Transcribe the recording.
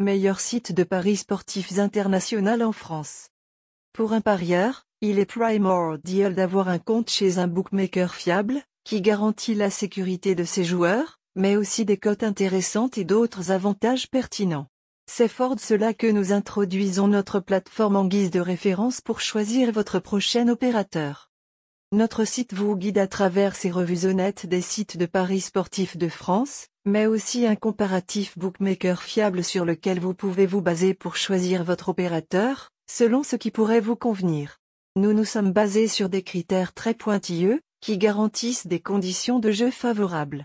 meilleur site de paris sportifs international en France. Pour un parieur, il est primordial d'avoir un compte chez un bookmaker fiable, qui garantit la sécurité de ses joueurs, mais aussi des cotes intéressantes et d'autres avantages pertinents. C'est fort de cela que nous introduisons notre plateforme en guise de référence pour choisir votre prochain opérateur. Notre site vous guide à travers ses revues honnêtes des sites de paris sportifs de France, mais aussi un comparatif bookmaker fiable sur lequel vous pouvez vous baser pour choisir votre opérateur, selon ce qui pourrait vous convenir. Nous nous sommes basés sur des critères très pointilleux, qui garantissent des conditions de jeu favorables.